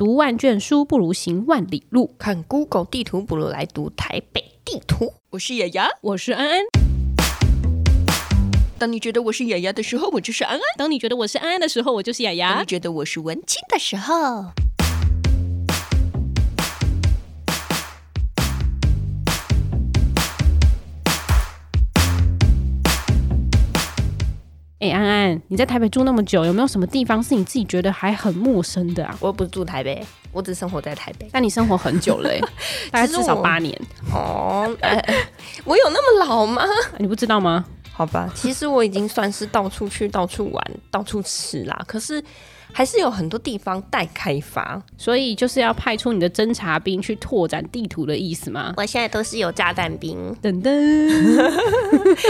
读万卷书不如行万里路，看 Google 地图不如来读台北地图。我是雅雅，我是安安。当你觉得我是雅雅的时候，我就是安安；当你觉得我是安安的时候，我就是雅雅。当你觉得我是文青的时候。哎、欸，安安，你在台北住那么久，有没有什么地方是你自己觉得还很陌生的啊？我又不是住台北，我只生活在台北。但你生活很久了，大概至少八年。哦、呃，我有那么老吗？你不知道吗？好吧，其实我已经算是到处去、到处玩、到处吃啦。可是。还是有很多地方待开发，所以就是要派出你的侦察兵去拓展地图的意思吗？我现在都是有炸弹兵，等等，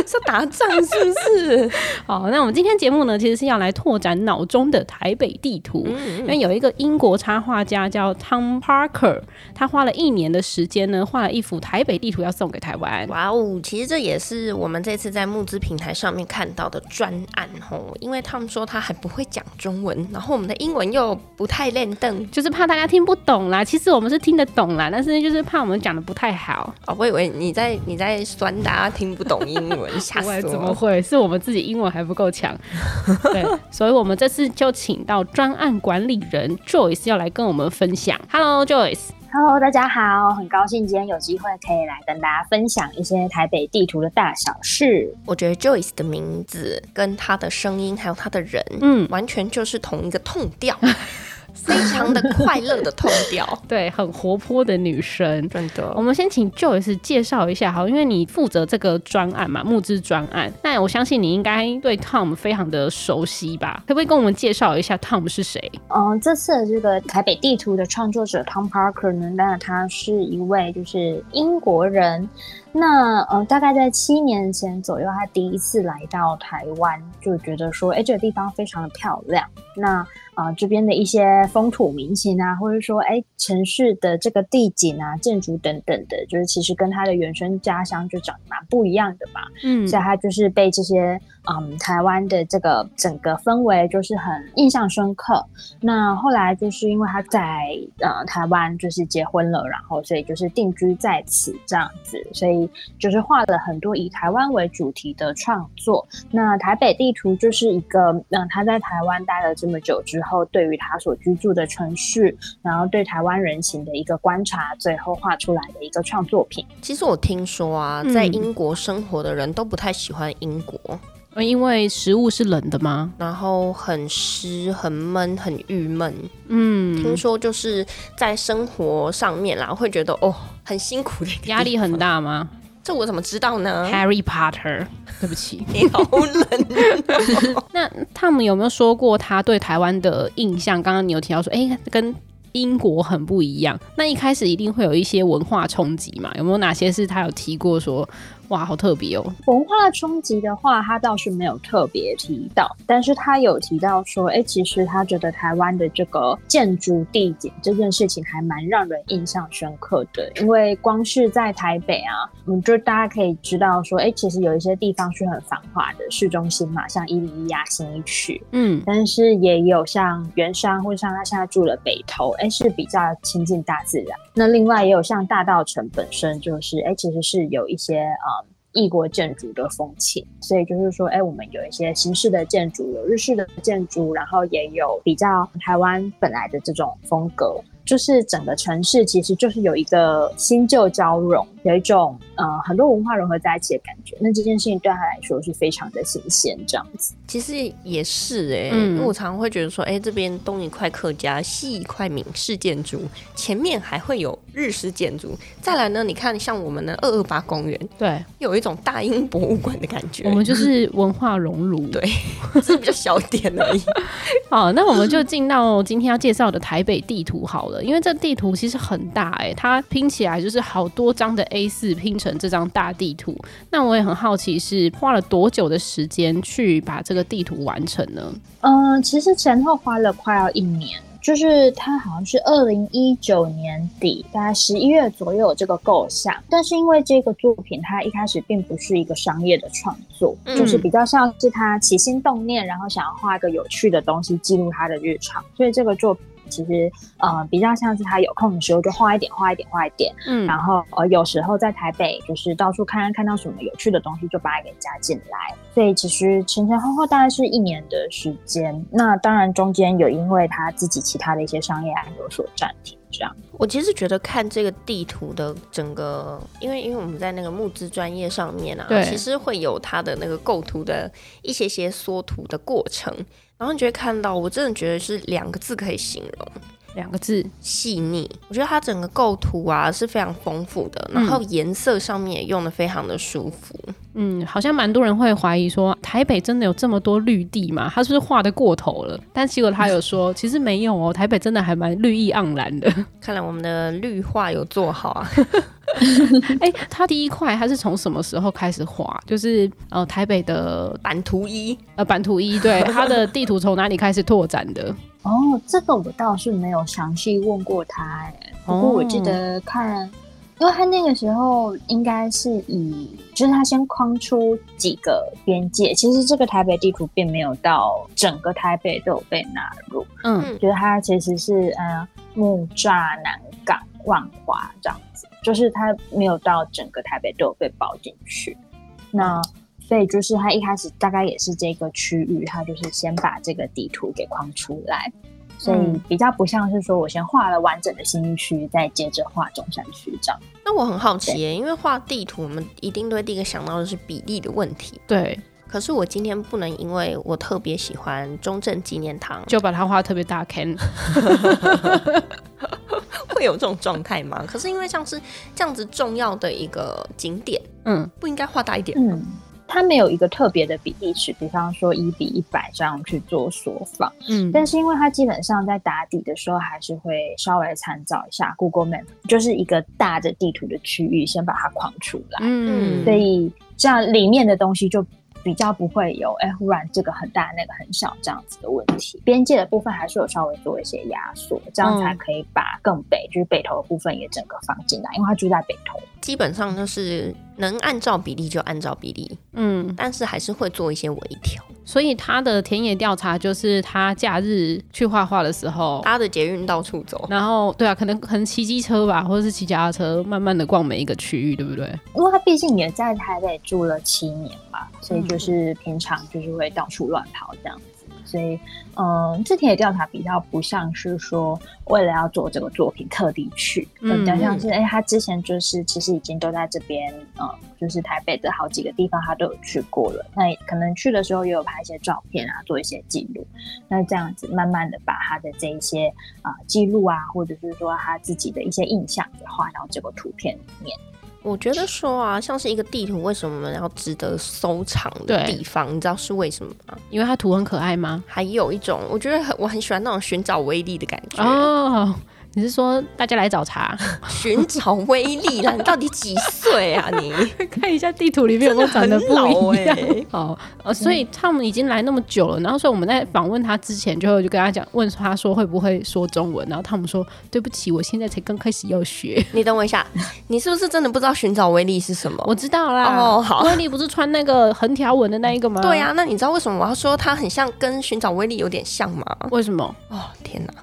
是打仗是不是？好，那我们今天节目呢，其实是要来拓展脑中的台北地图，嗯嗯，因为有一个英国插画家叫 Tom Parker，他花了一年的时间呢，画了一幅台北地图要送给台湾。哇哦，其实这也是我们这次在募资平台上面看到的专案哦，因为他们说他还不会讲中文，然后。我们的英文又不太练邓，就是怕大家听不懂啦。其实我们是听得懂啦，但是就是怕我们讲的不太好。哦，我以为你在你在酸大家听不懂英文，吓死我了！怎么会？是我们自己英文还不够强。对，所以我们这次就请到专案管理人 Joyce 要来跟我们分享。Hello，Joyce。Hello，大家好，很高兴今天有机会可以来跟大家分享一些台北地图的大小事。我觉得 Joyce 的名字跟她的声音还有她的人，嗯，完全就是同一个 tone 调。非常的快乐的 tone 调，对，很活泼的女生，真的。我们先请 Joyce 介绍一下，好，因为你负责这个专案嘛，募资专案。那我相信你应该对 Tom 非常的熟悉吧？可不可以跟我们介绍一下 Tom 是谁？嗯、呃，这次的这个台北地图的创作者 Tom Parker 呢，那他是一位就是英国人。那呃，大概在七年前左右，他第一次来到台湾，就觉得说，哎，这个地方非常的漂亮。那啊、呃，这边的一些风土民情啊，或者说，哎，城市的这个地景啊、建筑等等的，就是其实跟他的原生家乡就长得蛮不一样的嘛。嗯，所以他就是被这些嗯台湾的这个整个氛围就是很印象深刻。那后来就是因为他在呃台湾就是结婚了，然后所以就是定居在此这样子，所以就是画了很多以台湾为主题的创作。那台北地图就是一个，嗯、呃，他在台湾待了这么久之后。后对于他所居住的城市，然后对台湾人情的一个观察，最后画出来的一个创作品。其实我听说啊，在英国生活的人都不太喜欢英国，嗯，因为食物是冷的吗？然后很湿、很闷、很郁闷。嗯，听说就是在生活上面啦，会觉得哦，很辛苦的，压力很大吗？这我怎么知道呢？Harry Potter，对不起，你好冷。那他们有没有说过他对台湾的印象？刚刚你有提到说，哎，跟英国很不一样。那一开始一定会有一些文化冲击嘛？有没有哪些是他有提过说？哇，好特别哦！文化冲击的话，他倒是没有特别提到，但是他有提到说，哎，其实他觉得台湾的这个建筑地景这件事情还蛮让人印象深刻的，因为光是在台北啊，嗯，就大家可以知道说，哎，其实有一些地方是很繁华的市中心嘛，像一零一啊、新一区，嗯，但是也有像圆山或者像他现在住的北投，哎，是比较亲近大自然。那另外也有像大道城本身就是，哎，其实是有一些啊。异国建筑的风情，所以就是说，哎，我们有一些新式的建筑，有日式的建筑，然后也有比较台湾本来的这种风格。就是整个城市其实就是有一个新旧交融，有一种呃很多文化融合在一起的感觉。那这件事情对他来说是非常的新鲜，这样子。其实也是哎、欸，嗯、因为我常常会觉得说，哎、欸，这边东一块客家，西一块闽式建筑，前面还会有日式建筑。再来呢，你看像我们的二二八公园，对，有一种大英博物馆的感觉。我们就是文化熔炉，对，只是比较小点而已。好，那我们就进到今天要介绍的台北地图好了。因为这地图其实很大哎、欸，它拼起来就是好多张的 A4 拼成这张大地图。那我也很好奇，是花了多久的时间去把这个地图完成呢？嗯、呃，其实前后花了快要一年，就是他好像是二零一九年底，大概十一月左右有这个构想。但是因为这个作品，它一开始并不是一个商业的创作，嗯、就是比较像是他起心动念，然后想要画一个有趣的东西记录他的日常，所以这个作品。其实呃比较像是他有空的时候就画一点画一点画一点，嗯，然后呃有时候在台北就是到处看看看到什么有趣的东西就把它给加进来，所以其实前前后后大概是一年的时间。那当然中间有因为他自己其他的一些商业案有所暂停。这样，我其实觉得看这个地图的整个，因为因为我们在那个募资专业上面啊，其实会有它的那个构图的一些些缩图的过程，然后你就会看到，我真的觉得是两个字可以形容。两个字细腻，我觉得它整个构图啊是非常丰富的，然后颜色上面也用的非常的舒服。嗯，好像蛮多人会怀疑说，台北真的有这么多绿地吗？他是不是画的过头了？但结果他有说，其实没有哦，台北真的还蛮绿意盎然的。看来我们的绿化有做好啊。哎、欸，他第一块他是从什么时候开始画？就是呃，台北的版图一，呃，版图一，对，他的地图从哪里开始拓展的？哦，这个我倒是没有详细问过他，哎，不过我记得看，哦、因为他那个时候应该是以，就是他先框出几个边界，其实这个台北地图并没有到整个台北都有被纳入，嗯，就是他其实是呃木栅、南港、万华这样子，就是他没有到整个台北都有被包进去，那。所以就是他一开始大概也是这个区域，他就是先把这个地图给框出来，所以比较不像是说我先画了完整的新区，再接着画中山区这样。那我很好奇耶，因为画地图，我们一定都会第一个想到的是比例的问题。对，可是我今天不能因为我特别喜欢中正纪念堂，就把它画特别大坑，会有这种状态吗？可是因为像是这样子重要的一个景点，嗯，不应该画大一点吗？嗯它没有一个特别的比例尺，比方说一比一百这样去做缩放。嗯，但是因为它基本上在打底的时候，还是会稍微参照一下 Google Map，就是一个大的地图的区域，先把它框出来。嗯，所以这样里面的东西就比较不会有哎，忽然这个很大，那个很小这样子的问题。边界的部分还是有稍微做一些压缩，这样才可以把更北，就是北投的部分也整个放进来，因为它住在北投。基本上就是能按照比例就按照比例，嗯，但是还是会做一些微调。所以他的田野调查就是他假日去画画的时候，他的捷运到处走，然后对啊，可能可能骑机车吧，或者是骑脚踏车，慢慢的逛每一个区域，对不对？因为他毕竟也在台北住了七年嘛，所以就是平常就是会到处乱跑这样。所以，嗯，这田野调查比较不像是说为了要做这个作品特地去，嗯，比较像是哎、欸，他之前就是其实已经都在这边，嗯，就是台北的好几个地方他都有去过了。那可能去的时候也有拍一些照片啊，做一些记录。那这样子慢慢的把他的这一些啊记录啊，或者是说他自己的一些印象给画到这个图片里面。我觉得说啊，像是一个地图，为什么我们要值得收藏的地方？你知道是为什么吗？因为它图很可爱吗？还有一种，我觉得很我很喜欢那种寻找威力的感觉哦。你是说大家来找茬，寻找威力啦？你到底几岁啊？你 看一下地图里面有没有长得不一样？哦，呃，所以他们已经来那么久了，然后所以我们在访问他之前，就就跟他讲，问他说会不会说中文，然后他们说对不起，我现在才刚开始要学。你等我一下，你是不是真的不知道寻找威力是什么？我知道啦。哦，好，威力不是穿那个横条纹的那一个吗？对呀，那你知道为什么我要说它很像，跟寻找威力有点像吗？为什么？哦，天哪！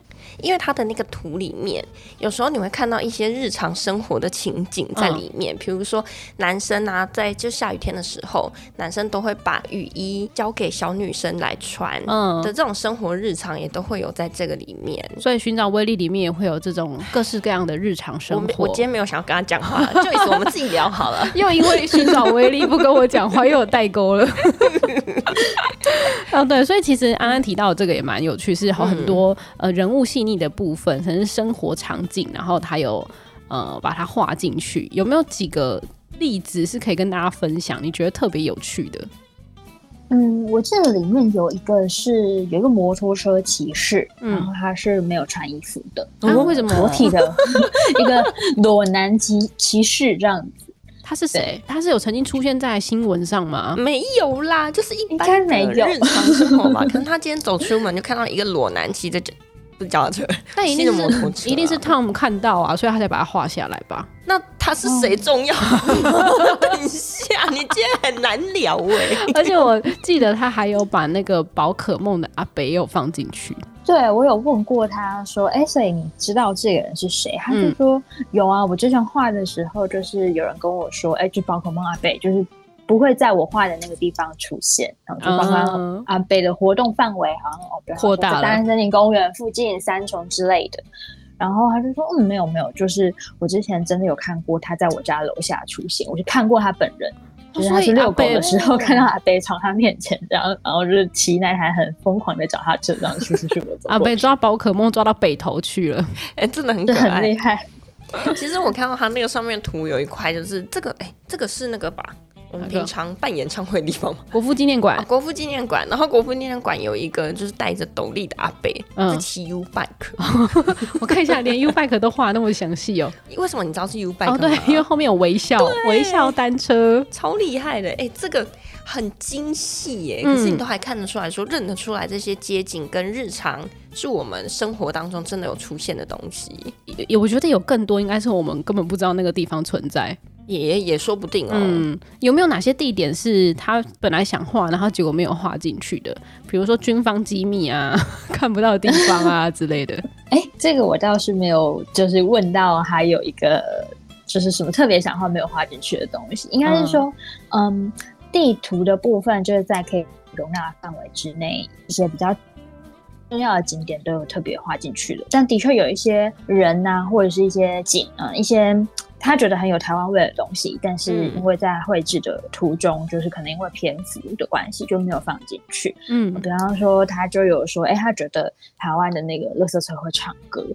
因为它的那个图里面，有时候你会看到一些日常生活的情景在里面，比、嗯、如说男生啊，在就下雨天的时候，男生都会把雨衣交给小女生来穿，嗯的这种生活日常也都会有在这个里面。所以寻找威力里面也会有这种各式各样的日常生活。我，我今天没有想要跟他讲话，就意思我们自己聊好了。又因为寻找威力不跟我讲话，又有代沟了。啊，对，所以其实安安提到的这个也蛮有趣，是好很多、嗯、呃人物细腻的部分，可能是生活场景，然后他有呃把它画进去。有没有几个例子是可以跟大家分享？你觉得特别有趣的？嗯，我记得里面有一个是有一个摩托车骑士，嗯、然后他是没有穿衣服的，然后为什么裸体的 一个裸男骑骑士这样子？他是谁？他是有曾经出现在新闻上吗？没有啦，就是一般的日常生活吧。可能他今天走出门就看到一个裸男骑着不是脚踏车，但一定是一定是 Tom 看到啊，所以他才把它画下来吧？那他是谁重要？哦、等一下，你今天很难聊哎、欸。而且我记得他还有把那个宝可梦的阿北有放进去。对，我有问过他说，哎，所以你知道这个人是谁？他就说、嗯、有啊，我之前画的时候，就是有人跟我说，哎，就宝可梦阿北就是。不会在我画的那个地方出现，然后就刚刚阿北的活动范围好像哦，扩大了，大安森林公园附近三重之类的。然后他就说，嗯，没有没有，就是我之前真的有看过他在我家楼下出现，我就看过他本人，就是他去遛狗的时候看到阿北从他面前，然后然后就是骑那台很疯狂的脚踏车这样去 去去走。阿北抓宝可梦抓到北头去了，哎，真的很可爱，很厉害。其实我看到他那个上面图有一块，就是这个，哎，这个是那个吧？我们平常办演唱会的地方嘛，国父纪念馆、啊，国父纪念馆。然后国父纪念馆有一个就是戴着斗笠的阿伯，嗯，是骑 U bike。我看一下，连 U bike 都画那么详细哦。为什么你知道是 U bike？哦，对，因为后面有微笑，微笑单车，超厉害的。哎，这个很精细耶，可是你都还看得出来说，认得出来这些街景跟日常是我们生活当中真的有出现的东西。有，我觉得有更多，应该是我们根本不知道那个地方存在。也也说不定哦。嗯，有没有哪些地点是他本来想画，然后结果没有画进去的？比如说军方机密啊，看不到的地方啊之类的。哎、欸，这个我倒是没有，就是问到还有一个就是什么特别想画没有画进去的东西。应该是说，嗯，嗯，地图的部分就是在可以容纳范围之内，一些比较重要的景点都有特别画进去的。但的确有一些人呐、啊，或者是一些景啊、嗯，一些。他觉得很有台湾味的东西，但是因为在绘制的途中，嗯、就是可能因为篇幅的关系，就没有放进去。嗯，比方说，他就有说，哎、欸，他觉得台湾的那个垃圾车会唱歌，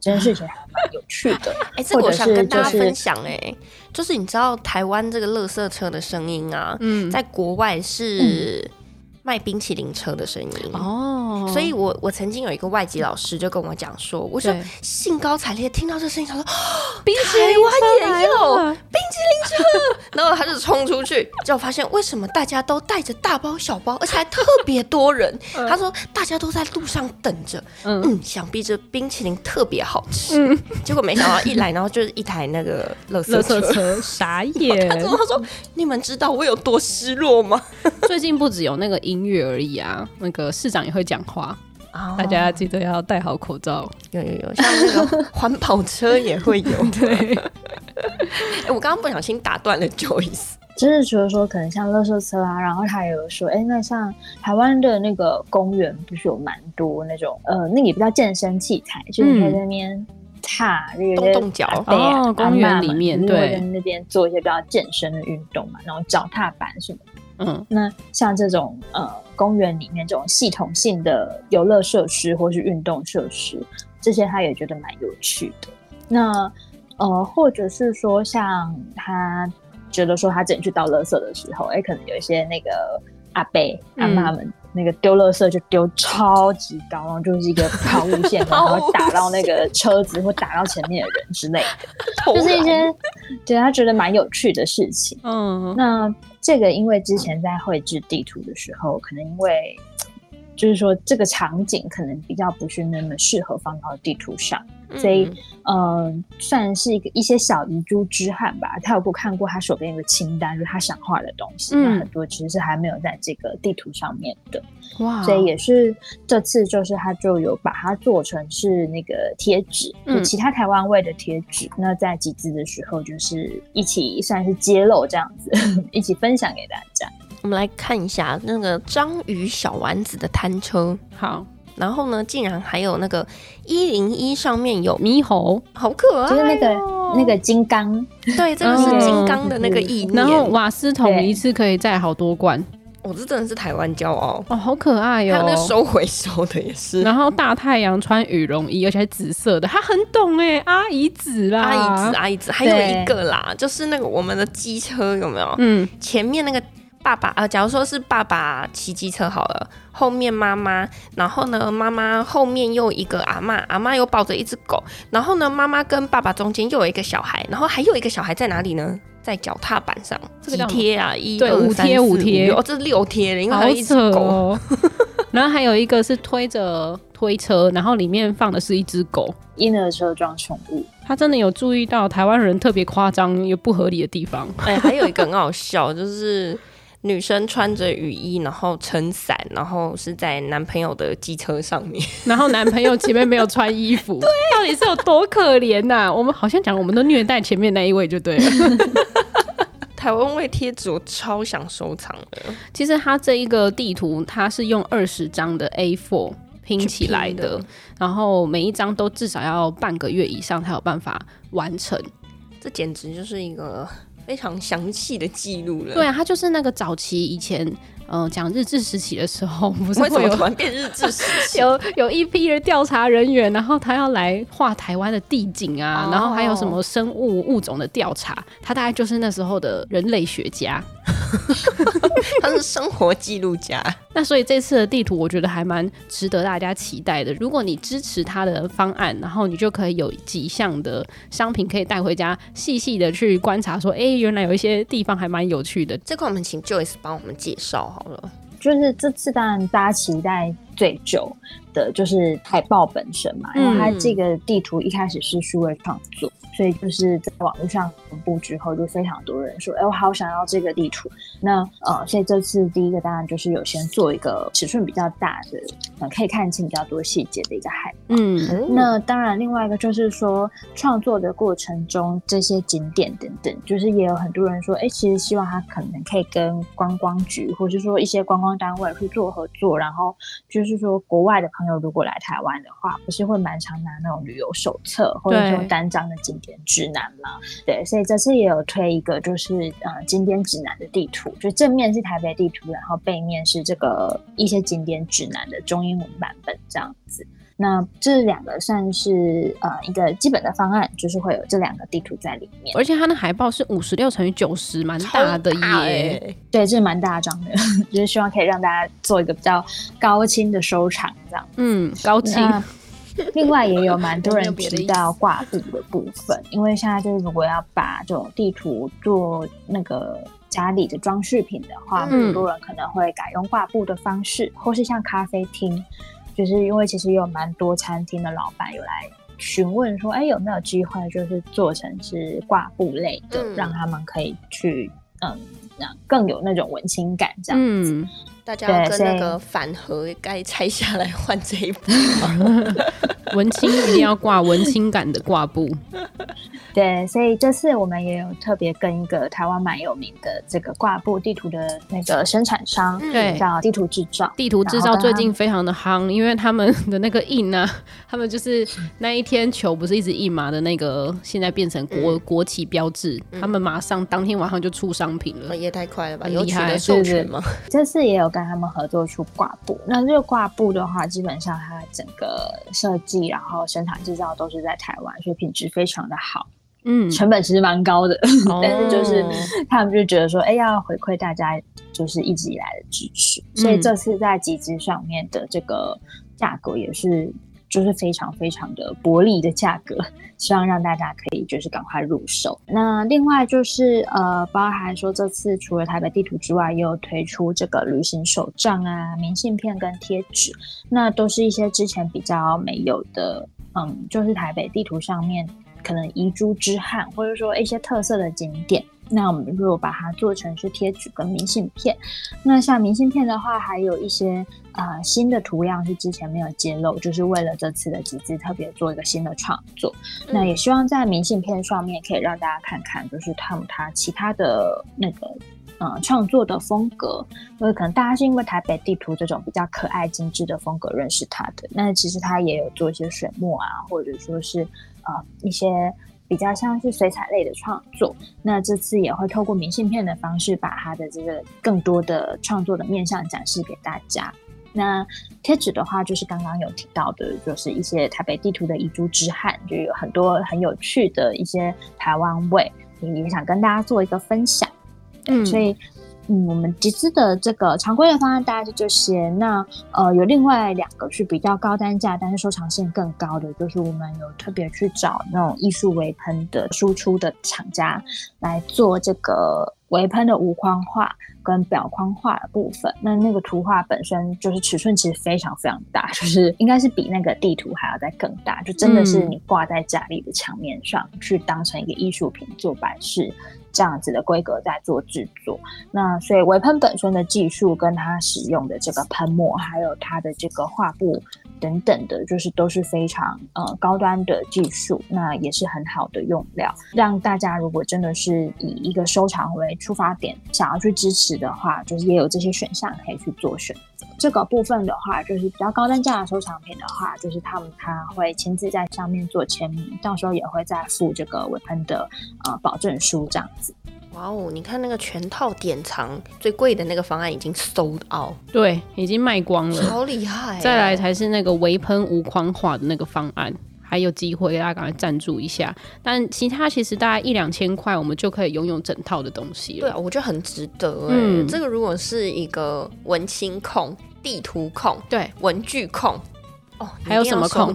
这件事情还蛮有趣的。哎、欸，这个我想跟大家分享、欸，哎，就是你知道台湾这个垃圾车的声音啊，嗯，在国外是。嗯卖冰淇淋车的声音哦，所以我我曾经有一个外籍老师就跟我讲说，我说兴高采烈听到这声音，他说 冰淇淋台湾也有冰淇淋车，然后他就冲出去，就发现为什么大家都带着大包小包，而且还特别多人。他说大家都在路上等着，嗯，想必这冰淇淋特别好吃。结果没想到一来，然后就是一台那个乐色车，傻眼。他说他说你们知道我有多失落吗？最近不只有那个。音乐而已啊，那个市长也会讲话，oh. 大家记得要戴好口罩。有有有，像那个环保车也会有。对，哎、欸，我刚刚不小心打断了 Joyce，就是除了说可能像垃圾车啊，然后他也有说，哎、欸，那像台湾的那个公园不是有蛮多那种呃，那也不叫健身器材，就是在那边踏动动脚哦，公园里面对，在那边做一些比较健身的运动嘛，然后脚踏板什么的。嗯，那像这种呃公园里面这种系统性的游乐设施或是运动设施，这些他也觉得蛮有趣的。那呃，或者是说像他觉得说他自己去倒垃圾的时候，哎、欸，可能有一些那个阿伯阿妈们那个丢垃圾就丢超级高，然后就是一个 抛物线，然后打到那个车子或打到前面的人之类的，就是一些对他觉得蛮有趣的事情。嗯，那。这个因为之前在绘制地图的时候，可能因为就是说这个场景可能比较不是那么适合放到地图上。所以，嗯、呃，算是一个一些小遗珠之憾吧。他有过看过他手边一个清单，就是他想画的东西，嗯、那很多其实是还没有在这个地图上面的。哇！所以也是这次，就是他就有把它做成是那个贴纸，嗯、就其他台湾味的贴纸。那在集资的时候，就是一起算是揭露这样子，一起分享给大家。我们来看一下那个章鱼小丸子的摊车。好。然后呢，竟然还有那个一零一上面有猕猴，好可爱，哦，就是那个那个金刚，对，这个是金刚的那个意念。然后瓦斯桶一次可以载好多罐，哦，这真的是台湾骄傲哦，好可爱哟，哦。还有那个收回收的也是。然后大太阳穿羽绒衣，而且还紫色的，他很懂哎，阿姨子啦，阿姨子，阿姨子，还有一个啦，就是那个我们的机车有没有？嗯，前面那个。爸爸啊，假如说是爸爸骑机车好了，后面妈妈，然后呢，妈妈后面又一个阿嬷，阿妈又抱着一只狗，然后呢，妈妈跟爸爸中间又有一个小孩，然后还有一个小孩在哪里呢？在脚踏板上，这个贴啊，一对五贴五贴，哦，这是六贴了，因为还有一只狗，哦、然后还有一个是推着。推车，然后里面放的是一只狗，婴儿车装宠物。他真的有注意到台湾人特别夸张又不合理的地方。哎、欸，还有一个很好笑，就是女生穿着雨衣，然后撑伞，然后是在男朋友的机车上面，然后男朋友前面没有穿衣服，对，到底是有多可怜呐、啊？我们好像讲我们都虐待前面那一位就对了。台湾味贴纸我超想收藏的。其实它这一个地图，它是用二十张的 A4 拼起来的，的然后每一张都至少要半个月以上才有办法完成。这简直就是一个非常详细的记录了。对啊，他就是那个早期以前。嗯、呃，讲日治时期的时候，不是会有突然变日治时期？有有一批的调查人员，然后他要来画台湾的地景啊，哦、然后还有什么生物物种的调查，他大概就是那时候的人类学家，他是生活记录家。那所以这次的地图，我觉得还蛮值得大家期待的。如果你支持他的方案，然后你就可以有几项的商品可以带回家，细细的去观察，说，哎、欸，原来有一些地方还蛮有趣的。这块我们请 Joyce 帮我们介绍好了。就是这次当然大家期待最久的就是海报本身嘛，因为它这个地图一开始是数位创作。所以就是在网络上公布之后，就非常多人说：“哎、欸，我好想要这个地图。”那呃，所以这次第一个当然就是有先做一个尺寸比较大的，呃，可以看清比较多细节的一个海报。嗯，那当然另外一个就是说，创作的过程中这些景点等等，就是也有很多人说：“哎、欸，其实希望他可能可以跟观光局，或是说一些观光单位去做合作。然后就是说，国外的朋友如果来台湾的话，不是会蛮常拿那种旅游手册或者说单张的景。点指南嘛，对，所以这次也有推一个，就是呃景点指南的地图，就正面是台北地图，然后背面是这个一些景点指南的中英文版本这样子。那这两个算是呃一个基本的方案，就是会有这两个地图在里面，而且它的海报是五十六乘以九十，蛮大的耶。欸、对，这是蛮大张的，就是希望可以让大家做一个比较高清的收藏，这样。嗯，高清。另外也有蛮多人提到挂布的部分，因为现在就是如果要把这种地图做那个家里的装饰品的话，很多人可能会改用挂布的方式，或是像咖啡厅，就是因为其实有蛮多餐厅的老板有来询问说，哎，有没有机会就是做成是挂布类的，让他们可以去嗯，那更有那种文青感这样子。大家要跟那个反盒该拆下来换这一部 文青一定要挂文青感的挂布。对，所以这次我们也有特别跟一个台湾蛮有名的这个挂布地图的那个生产商，对，叫地图制造。地图制造最近非常的夯，因为他们的那个印呢、啊，他们就是那一天球不是一直印嘛的那个，现在变成国、嗯、国旗标志，他们马上当天晚上就出商品了，也太快了吧？有取得授权吗？这次也有。跟他们合作出挂布，那这个挂布的话，基本上它整个设计，然后生产制造都是在台湾，所以品质非常的好。嗯，成本其实蛮高的，哦、但是就是他们就觉得说，哎、欸，要回馈大家，就是一直以来的支持，所以这次在集资上面的这个价格也是。就是非常非常的薄利的价格，希望让大家可以就是赶快入手。那另外就是呃，包含说这次除了台北地图之外，也有推出这个旅行手账啊、明信片跟贴纸，那都是一些之前比较没有的，嗯，就是台北地图上面可能遗珠之憾，或者说一些特色的景点。那我们如果把它做成是贴纸跟明信片，那像明信片的话，还有一些、呃、新的图样是之前没有揭露，就是为了这次的集资特别做一个新的创作。嗯、那也希望在明信片上面可以让大家看看，就是他们他其他的那个呃创作的风格，因为可能大家是因为台北地图这种比较可爱精致的风格认识他的，那其实他也有做一些水墨啊，或者说是啊、呃、一些。比较像是水彩类的创作，那这次也会透过明信片的方式，把他的这个更多的创作的面向展示给大家。那贴纸的话，就是刚刚有提到的，就是一些台北地图的遗珠之憾，就有很多很有趣的一些台湾味，也想跟大家做一个分享。嗯，所以。嗯，我们集资的这个常规的方案大概就这些。那呃，有另外两个是比较高单价，但是收藏性更高的，就是我们有特别去找那种艺术微喷的输出的厂家来做这个微喷的无框画跟表框画的部分。那那个图画本身就是尺寸其实非常非常大，就是应该是比那个地图还要再更大，就真的是你挂在家里的墙面上去当成一个艺术品做摆饰。这样子的规格在做制作，那所以微喷本身的技术跟它使用的这个喷墨，还有它的这个画布等等的，就是都是非常呃高端的技术，那也是很好的用料，让大家如果真的是以一个收藏为出发点，想要去支持的话，就是也有这些选项可以去做选择。这个部分的话，就是比较高单价的收藏品的话，就是他们他会亲自在上面做签名，到时候也会再附这个微喷的呃保证书这样子。哇哦，你看那个全套典藏最贵的那个方案已经 sold out，对，已经卖光了，好厉害。再来才是那个微喷无框化的那个方案，还有机会大家赶快赞助一下。但其他其实大概一两千块，我们就可以拥有整套的东西了。对啊，我觉得很值得。嗯，这个如果是一个文青控。地图控，对，文具控，哦，还有什么控？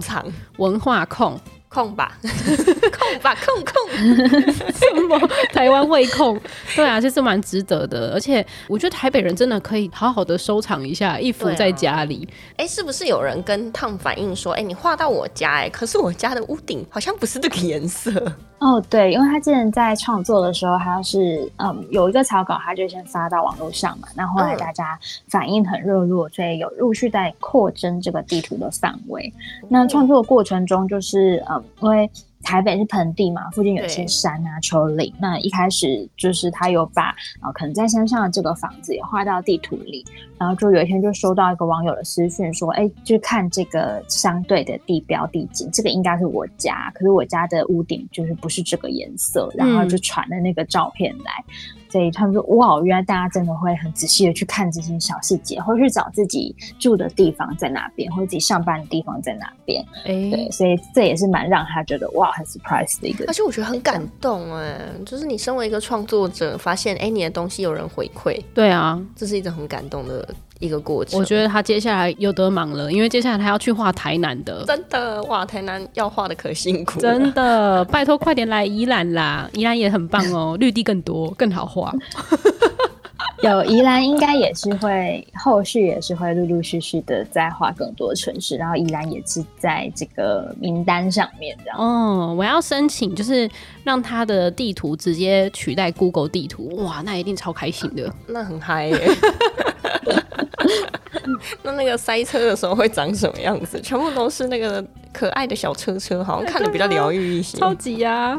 文化控。控吧，控吧，控控，什么台湾味控？对啊，这是蛮值得的，而且我觉得台北人真的可以好好的收藏一下一幅在家里。哎、啊，是不是有人跟 Tom 反映说，哎，你画到我家，哎，可是我家的屋顶好像不是这个颜色。哦，对，因为他之前在创作的时候，他是嗯有一个草稿，他就先发到网络上嘛，那后来大家反应很热络，所以有陆续在扩增这个地图的范围。那创作的过程中，就是嗯。因为台北是盆地嘛，附近有些山啊、丘陵。那一开始就是他有把啊，可能在山上的这个房子也画到地图里。然后就有一天就收到一个网友的私讯说：“哎，就看这个相对的地标地景，这个应该是我家，可是我家的屋顶就是不是这个颜色。”然后就传了那个照片来。嗯所以他们说：“哇，原来大家真的会很仔细的去看这些小细节，或者去找自己住的地方在哪边，或者自己上班的地方在哪边。欸”对，所以这也是蛮让他觉得哇，很 surprise 的一个。而且我觉得很感动哎，就是你身为一个创作者，发现哎，你的东西有人回馈，对啊，这是一种很感动的。一个过程，我觉得他接下来有得忙了，因为接下来他要去画台南的，真的哇，台南要画的可辛苦，真的，拜托快点来宜兰啦，宜兰也很棒哦，绿地更多，更好画。有宜兰应该也是会后续也是会陆陆续续的再画更多城市，然后宜兰也是在这个名单上面这样。哦，我要申请就是让他的地图直接取代 Google 地图，哇，那一定超开心的，那很嗨耶。那那个塞车的时候会长什么样子？全部都是那个可爱的小车车，好像看着比较疗愈一些。超级呀！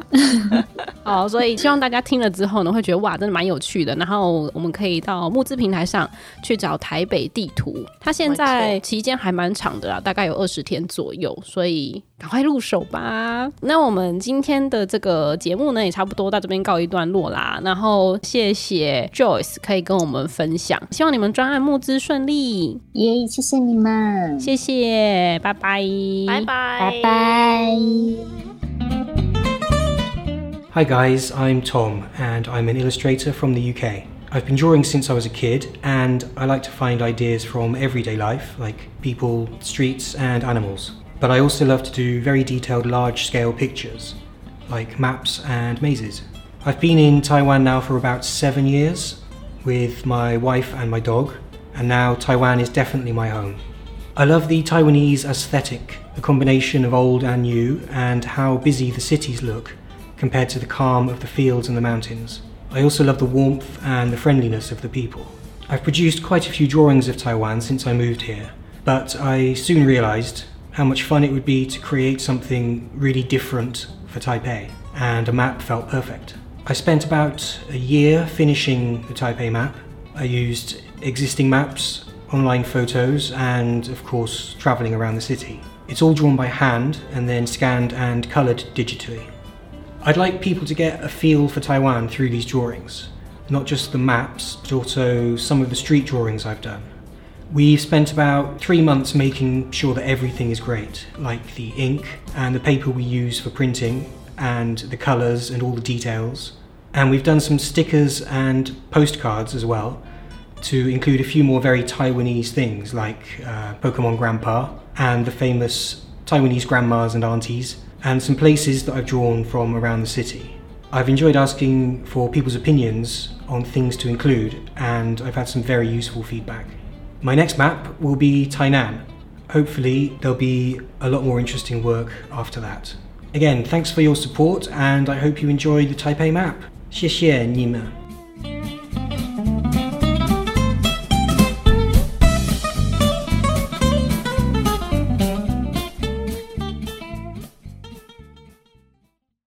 好，所以希望大家听了之后呢，会觉得哇，真的蛮有趣的。然后我们可以到募资平台上去找台北地图，它现在期间还蛮长的啦，大概有二十天左右，所以赶快入手吧。那我们今天的这个节目呢，也差不多到这边告一段落啦。然后谢谢 Joyce 可以跟我们分享，希望你们专案募资顺利。耶，谢谢你们，谢谢，拜拜，拜拜，拜拜。Hi guys, I'm Tom and I'm an illustrator from the UK. I've been drawing since I was a kid and I like to find ideas from everyday life, like people, streets and animals. But I also love to do very detailed large scale pictures, like maps and mazes. I've been in Taiwan now for about seven years with my wife and my dog and now Taiwan is definitely my home. I love the Taiwanese aesthetic, the combination of old and new, and how busy the cities look compared to the calm of the fields and the mountains. I also love the warmth and the friendliness of the people. I've produced quite a few drawings of Taiwan since I moved here, but I soon realised how much fun it would be to create something really different for Taipei, and a map felt perfect. I spent about a year finishing the Taipei map. I used existing maps, online photos, and of course, travelling around the city. It's all drawn by hand and then scanned and coloured digitally. I'd like people to get a feel for Taiwan through these drawings, not just the maps, but also some of the street drawings I've done. We've spent about three months making sure that everything is great, like the ink and the paper we use for printing, and the colours and all the details. And we've done some stickers and postcards as well, to include a few more very Taiwanese things like uh, Pokemon Grandpa and the famous Taiwanese grandmas and aunties, and some places that I've drawn from around the city. I've enjoyed asking for people's opinions on things to include, and I've had some very useful feedback. My next map will be Tainan. Hopefully, there'll be a lot more interesting work after that. Again, thanks for your support, and I hope you enjoy the Taipei map. 谢谢你们。